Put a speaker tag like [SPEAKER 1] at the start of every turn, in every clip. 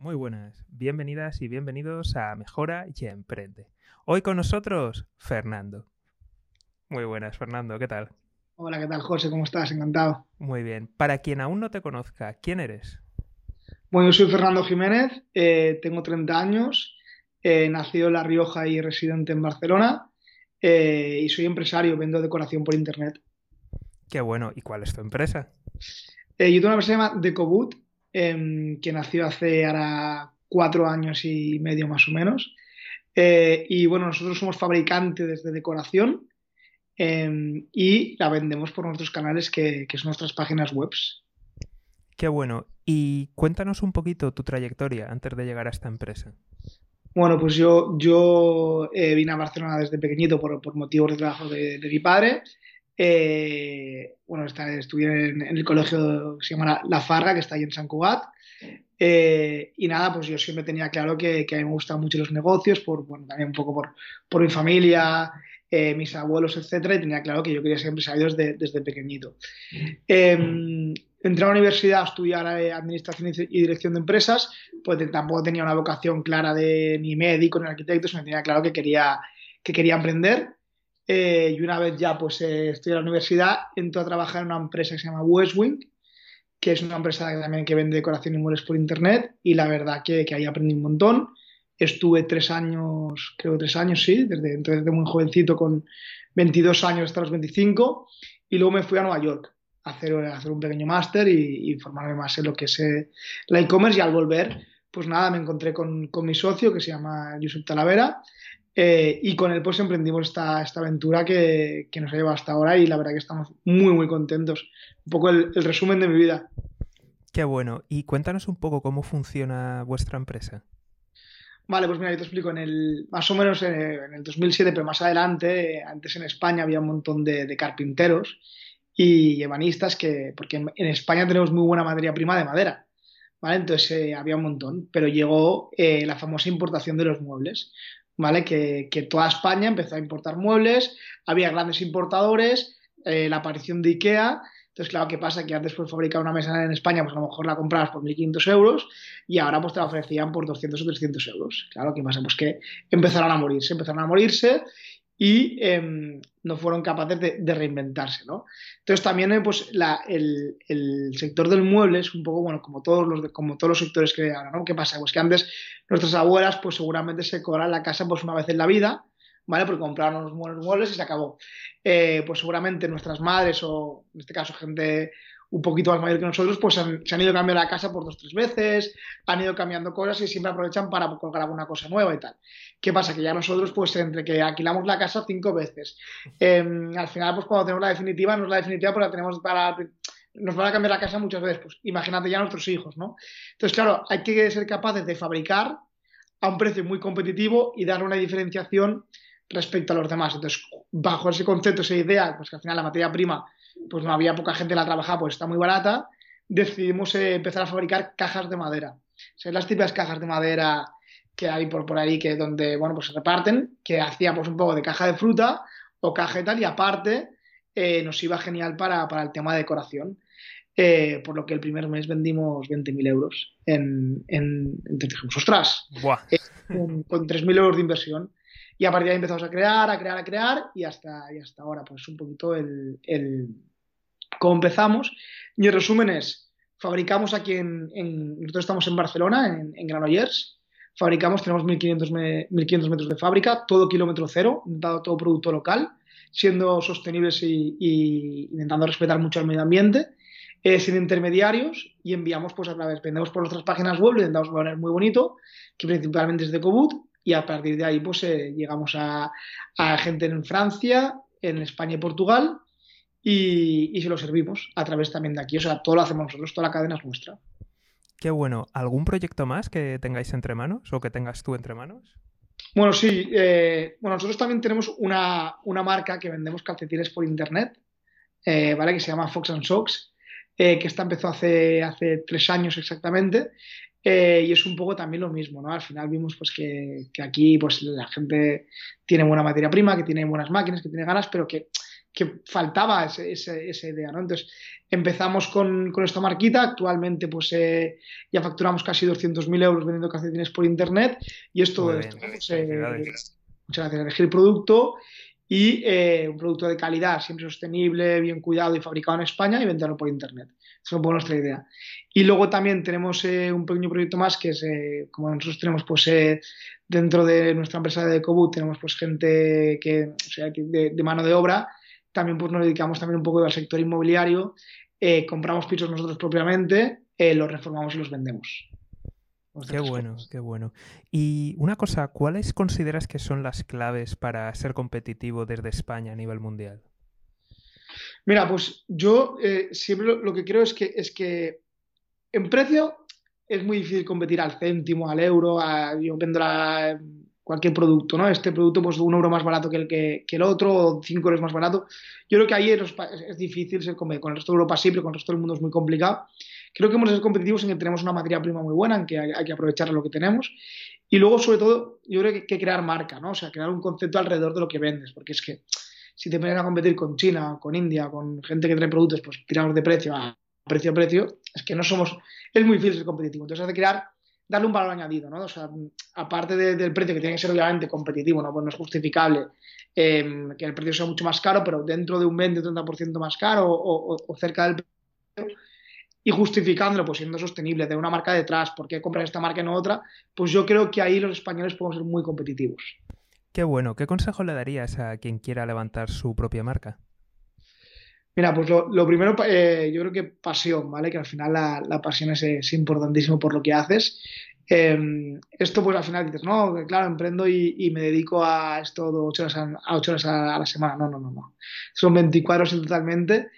[SPEAKER 1] Muy buenas, bienvenidas y bienvenidos a Mejora y Emprende. Hoy con nosotros, Fernando. Muy buenas, Fernando, ¿qué tal?
[SPEAKER 2] Hola, ¿qué tal, José? ¿Cómo estás? Encantado.
[SPEAKER 1] Muy bien. Para quien aún no te conozca, ¿quién eres?
[SPEAKER 2] Bueno, yo soy Fernando Jiménez, eh, tengo 30 años, eh, nacido en La Rioja y residente en Barcelona, eh, y soy empresario, vendo decoración por internet.
[SPEAKER 1] Qué bueno. ¿Y cuál es tu empresa?
[SPEAKER 2] yo tengo una empresa que se llama Decoboot, Em, que nació hace ahora cuatro años y medio más o menos. Eh, y bueno, nosotros somos fabricantes de decoración em, y la vendemos por nuestros canales que, son nuestras páginas web.
[SPEAKER 1] Qué bueno. Y cuéntanos un poquito tu trayectoria antes de llegar a esta empresa.
[SPEAKER 2] Bueno, pues yo, yo eh, vine a Barcelona desde pequeñito por, motivos de trabajo de, de mi padre eh, bueno, estudié en, el colegio que se llama La Farga, que está ahí en San Cugat. Eh, y nada, pues yo siempre tenía claro que, a mí me gustan mucho los negocios, por, bueno, también un poco por, por mi familia, eh, mis abuelos, etcétera, y tenía claro que yo quería ser empresario desde, desde pequeñito. Em, entré a la universidad a estudiar Administración y Dirección de Empresas, pues tampoco tenía una vocación clara de ni médico ni arquitecto, sino tenía claro que quería, que quería emprender. Eh, y una vez ya pues eh, estoy en la universidad, entro a trabajar en una empresa que se llama Westwing, que es una empresa que también que vende decoración y muebles por internet y la verdad que, que ahí aprendí un montón. Estuve tres años, creo tres años, sí, desde, desde muy jovencito con 22 años hasta los 25 y luego me fui a Nueva York a hacer, hacer un pequeño máster y, y, formarme más en lo que es eh, la e-commerce y al volver, pues nada, me encontré con, con mi socio que se llama Josep Talavera eh, y con él pues emprendimos esta, esta aventura que, que, nos ha llevado hasta ahora y la verdad que estamos muy muy contentos. Un poco el, resumen de mi vida.
[SPEAKER 1] Qué bueno. Y cuéntanos un poco cómo funciona vuestra empresa.
[SPEAKER 2] Vale, pues mira, yo te explico. En el, más o menos en, el 2007, pero más adelante, antes en España había un montón de, carpinteros y ebanistas que, porque en, España tenemos muy buena materia prima de madera. ¿Vale? Entonces eh, había un montón, pero llegó eh, la famosa importación de los muebles. ¿Vale? Que, toda España empezó a importar muebles, había grandes importadores, eh, la aparición de IKEA. Entonces, claro, ¿qué pasa? Que antes pues fabricar una mesa en España, pues a lo mejor la comprabas por 1.500 euros y ahora pues te la ofrecían por 200 o 300 euros. Claro, ¿qué pasa? Pues que empezaron a morirse, empezaron a morirse y em, no fueron capaces de, reinventarse, ¿no? Entonces también eh, pues, el, sector del mueble es un poco, bueno, como todos los, como todos los sectores que hay ahora, ¿no? ¿Qué pasa? Pues que antes nuestras abuelas pues seguramente se cobraban la casa pues una vez en la vida, ¿vale? Porque compraron los muebles y se acabó. Eh, pues seguramente nuestras madres o en este caso gente un poquito más mayor que nosotros, pues se han ido cambiando la casa por dos tres veces, han ido cambiando cosas y siempre aprovechan para colgar alguna cosa nueva y tal. ¿Qué pasa? Que ya nosotros, pues entre que alquilamos la casa cinco veces, em, al final, pues cuando tenemos la definitiva, no es la definitiva, pero la tenemos para nos van a cambiar la casa muchas veces, pues imagínate ya nuestros hijos, ¿no? Entonces, claro, hay que ser capaces de fabricar a un precio muy competitivo y dar una diferenciación respecto a los demás. Entonces, bajo ese concepto, esa idea, pues que al final la materia prima pues no había poca gente la trabajaba, pues está muy barata, decidimos eh, empezar a fabricar cajas de madera. O las típicas cajas de madera que hay por, por ahí, que donde, bueno, pues se reparten, que hacíamos un poco de caja de fruta o caja y tal, y aparte eh, nos iba genial para, el tema de decoración. Eh, por lo que el primer mes vendimos 20.000 euros en, en, dijimos, ostras, con, con 3.000 euros de inversión. Y a partir de ahí empezamos a crear, a crear, a crear y hasta, y hasta ahora, pues un poquito el, el cómo empezamos. Y resumen es, fabricamos aquí en, nosotros estamos en Barcelona, en, en Granollers, fabricamos, tenemos 1500, 1500 metros de fábrica, todo kilómetro cero, dado todo producto local, siendo sostenibles y, intentando respetar mucho el medio ambiente, eh, sin intermediarios y enviamos pues a través, vendemos por nuestras páginas web, intentamos poner muy bonito, que principalmente es de Cobut, y a partir de ahí pues eh, llegamos a, gente en Francia, en España y Portugal y, se lo servimos a través también de aquí. O sea, todo lo hacemos nosotros, toda la cadena es nuestra.
[SPEAKER 1] Qué bueno. ¿Algún proyecto más que tengáis entre manos o que tengas tú entre manos?
[SPEAKER 2] Bueno, sí. Eh, bueno, nosotros también tenemos una, marca que vendemos calcetines por internet, eh, ¿vale? Que se llama Fox and Socks, que esta empezó hace, hace tres años exactamente eh, y es un poco también lo mismo, ¿no? Al final vimos pues que, aquí pues la gente tiene buena materia prima, que tiene buenas máquinas, que tiene ganas, pero que, que faltaba esa idea, ¿no? Entonces empezamos con, con esta marquita, actualmente pues eh, ya facturamos casi 200.000 euros vendiendo calcetines por internet y es todo esto. Pues, eh, muchas gracias, elegir producto y eh, un producto de calidad, siempre sostenible, bien cuidado y fabricado en España y venderlo por internet. Esa es nuestra idea. Y luego también tenemos un pequeño proyecto más que es, como nosotros tenemos pues dentro de nuestra empresa de Ecobut tenemos pues gente que, o sea, de, de mano de obra también pues nos dedicamos también un poco al sector inmobiliario, eh, compramos pisos nosotros propiamente, eh, los reformamos y los vendemos.
[SPEAKER 1] Qué bueno, qué bueno. Y una cosa, ¿cuáles consideras que son las claves para ser competitivo desde España a nivel mundial?
[SPEAKER 2] Mira, pues yo eh, siempre lo, que creo es que, es que en precio es muy difícil competir al céntimo, al euro, yo vendo la, cualquier producto, ¿no? Este producto, pues un euro más barato que el, que, el otro, o cinco euros más barato. Yo creo que ahí es, es difícil ser competitivo. Con el resto de Europa sí, pero con el resto del mundo es muy complicado. Creo que hemos de ser competitivos en que tenemos una materia prima muy buena, en que hay, que aprovechar lo que tenemos. Y luego, sobre todo, yo creo que hay que crear marca, ¿no? O sea, crear un concepto alrededor de lo que vendes, porque es que si te pones a competir con China, con India, con gente que trae productos, pues tiramos de precio a precio a precio, es que no somos, es muy difícil ser competitivo. Entonces, hay que crear darle un valor añadido, ¿no? O sea, aparte del precio que tiene que ser obviamente competitivo, ¿no? Pues no es justificable eh, que el precio sea mucho más caro, pero dentro de un 20-30% más caro o, cerca del precio y justificándolo, pues siendo sostenible, de una marca detrás, ¿por qué comprar esta marca y no otra? Pues yo creo que ahí los españoles podemos ser muy competitivos.
[SPEAKER 1] Qué bueno. ¿Qué consejo le darías a quien quiera levantar su propia marca?
[SPEAKER 2] Mira, pues lo, primero, eh, yo creo que pasión, ¿vale? Que al final la, pasión es, importantísimo por lo que haces. Em, esto, pues al final dices, no, claro, emprendo y, me dedico a esto ocho horas a, ocho horas a, la semana. No, no, no, no. Son 24 horas totalmente.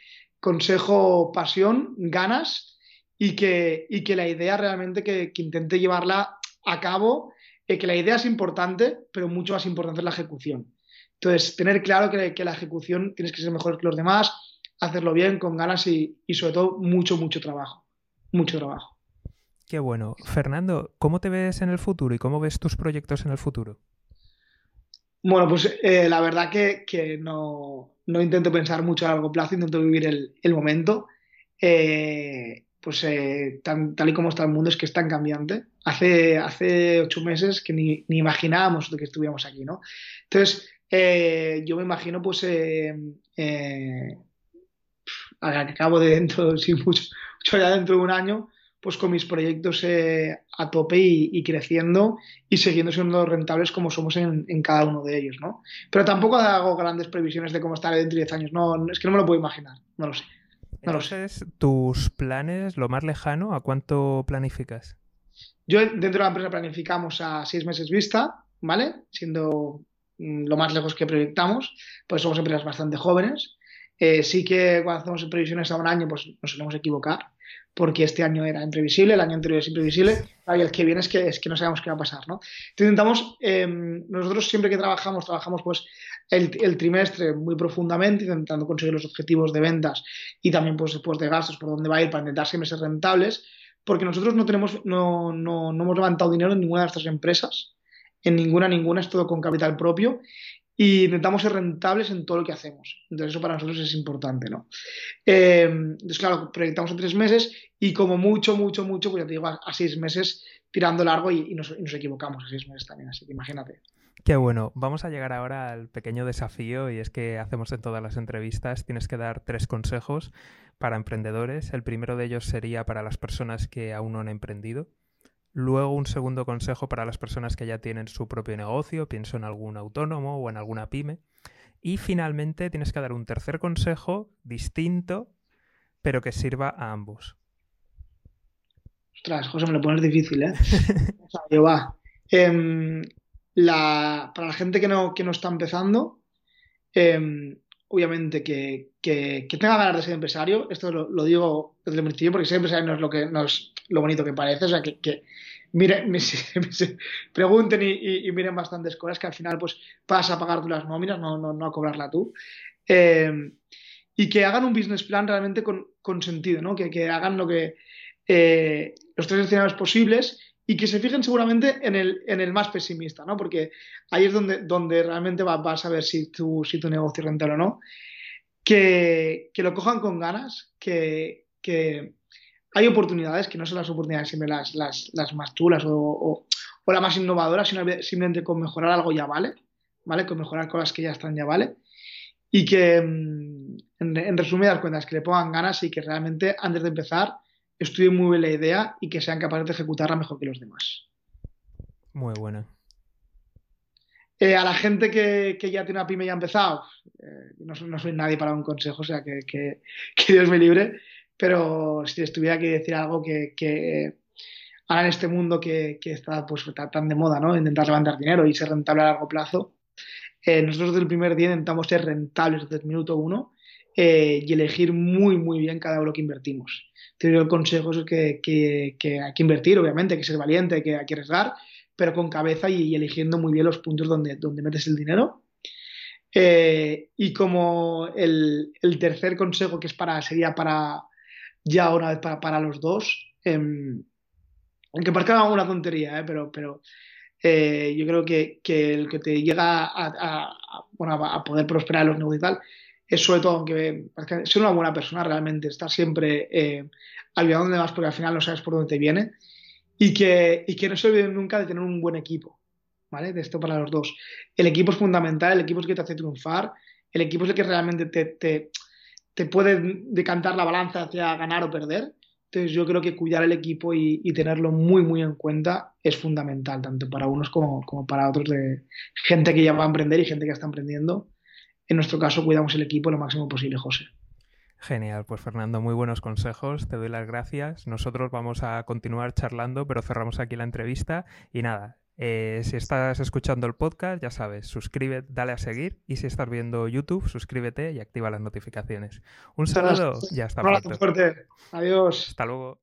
[SPEAKER 2] Consejo, pasión, ganas y que, y que la idea realmente que, intente llevarla a cabo, eh, que la idea es importante, pero mucho más importante es la ejecución. Entonces, tener claro que, que la ejecución tienes que ser mejor que los demás, hacerlo bien, con ganas y, sobre todo mucho, mucho trabajo. Mucho trabajo.
[SPEAKER 1] Qué bueno. Fernando, ¿cómo te ves en el futuro y cómo ves tus proyectos en el futuro?
[SPEAKER 2] Bueno, pues eh, la verdad que, no, intento pensar mucho a largo plazo, intento vivir el, momento. Eh, pues eh, tal y como está el mundo es que es tan cambiante. Hace, hace ocho meses que ni, ni imaginábamos de que estuviéramos aquí, ¿no? Entonces, yo me imagino pues que cabo de dentro, sí, mucho, mucho ya dentro de un año, pues con mis proyectos eh, a tope y, creciendo y siguiendo siendo rentables como somos en, cada uno de ellos, ¿no? Pero tampoco hago grandes previsiones de cómo estaré dentro de 10 años, no, es que no me lo puedo imaginar, no lo sé.
[SPEAKER 1] No Entonces, tus planes, lo más lejano, ¿a cuánto planificas?
[SPEAKER 2] Yo dentro de la empresa planificamos a seis meses vista, ¿vale? Siendo mm, lo más lejos que proyectamos, pues somos empresas bastante jóvenes. Eh, sí que cuando hacemos previsiones a un año, pues nos solemos equivocar, porque este año era imprevisible, el año anterior es imprevisible, y el que viene es que, es que no sabemos qué va a pasar, ¿no? Intentamos, em, nosotros siempre que trabajamos, trabajamos pues el, trimestre muy profundamente, intentando conseguir los objetivos de ventas y también pues después de gastos, por dónde va a ir para intentar siempre ser rentables, porque nosotros no tenemos, no, no, no hemos levantado dinero en ninguna de nuestras empresas, en ninguna, ninguna, es todo con capital propio y intentamos ser rentables en todo lo que hacemos. Entonces eso para nosotros es importante, ¿no? Eh, entonces, claro, proyectamos en tres meses y como mucho, mucho, mucho, pues ya te digo, a, seis meses tirando largo y, nos, equivocamos a seis meses también, así que imagínate.
[SPEAKER 1] Qué bueno. Vamos a llegar ahora al pequeño desafío y es que hacemos en todas las entrevistas, tienes que dar tres consejos para emprendedores. El primero de ellos sería para las personas que aún no han emprendido. Luego un segundo consejo para las personas que ya tienen su propio negocio, pienso en algún autónomo o en alguna pyme. Y finalmente tienes que dar un tercer consejo distinto, pero que sirva a ambos.
[SPEAKER 2] Ostras, José, me lo pones difícil, ¿eh? o sea, yo va. Em, para la gente que no, que no está empezando, em, obviamente que, tenga ganas de ser empresario, esto lo, digo desde el principio porque ser empresario no es lo, que, no es lo bonito que parece, o sea, que, que miren, pregunten y, miren bastantes cosas que al final pues vas a pagar tú las nóminas, no, no, a cobrarla tú. Eh, y que hagan un business plan realmente con, sentido, ¿no? Que, hagan lo que eh, los tres escenarios posibles y que se fijen seguramente en el, en el más pesimista, ¿no? Porque ahí es donde, donde realmente vas, a ver si tu, si tu negocio es rentable o no. que, lo cojan con ganas, que, hay oportunidades, que no son las oportunidades siempre las, las, más chulas o, o, la más innovadora, sino simplemente con mejorar algo ya vale, ¿vale? Con mejorar cosas que ya están ya vale. Y que, mm, en, en resumidas cuentas, que le pongan ganas y que realmente antes de empezar estudien muy bien la idea y que sean capaces de ejecutarla mejor que los demás.
[SPEAKER 1] Muy buena.
[SPEAKER 2] Eh, a la gente que, ya tiene una pyme y ha empezado, eh, no, soy nadie para un consejo, o sea, que, Dios me libre, pero si les tuviera que decir algo que, que ahora en este mundo que, está pues, tan de moda, ¿no? Intentar levantar dinero y ser rentable a largo plazo, eh, nosotros desde el primer día intentamos ser rentables desde el minuto uno y elegir muy, muy bien cada euro que invertimos. Doy el consejo es que, hay que invertir, obviamente, hay que ser valiente, hay que, hay que arriesgar, pero con cabeza y, eligiendo muy bien los puntos donde, donde metes el dinero. Eh, y como el, tercer consejo que es para, sería para ya una vez para, los dos, em, aunque parezca una tontería, eh, pero, pero eh, yo creo que, el que te llega a, a, poder prosperar en los negocios y tal, es sobre todo, aunque ser una buena persona realmente, estar siempre eh, ayudando donde vas porque al final no sabes por dónde te viene y que, y que no se olviden nunca de tener un buen equipo, ¿vale? De esto para los dos. El equipo es fundamental, el equipo es el que te hace triunfar, el equipo es el que realmente te, te, puede decantar la balanza hacia ganar o perder. Entonces yo creo que cuidar el equipo y, tenerlo muy, muy en cuenta es fundamental, tanto para unos como, como, para otros de gente que ya va a emprender y gente que está emprendiendo. En nuestro caso cuidamos el equipo lo máximo posible, José.
[SPEAKER 1] Genial, pues Fernando, muy buenos consejos, te doy las gracias. Nosotros vamos a continuar charlando, pero cerramos aquí la entrevista y nada. Eh, si estás escuchando el podcast, ya sabes, suscríbete, dale a seguir y si estás viendo YouTube, suscríbete y activa las notificaciones. Un saludo y hasta pronto.
[SPEAKER 2] fuerte. Adiós.
[SPEAKER 1] Hasta luego.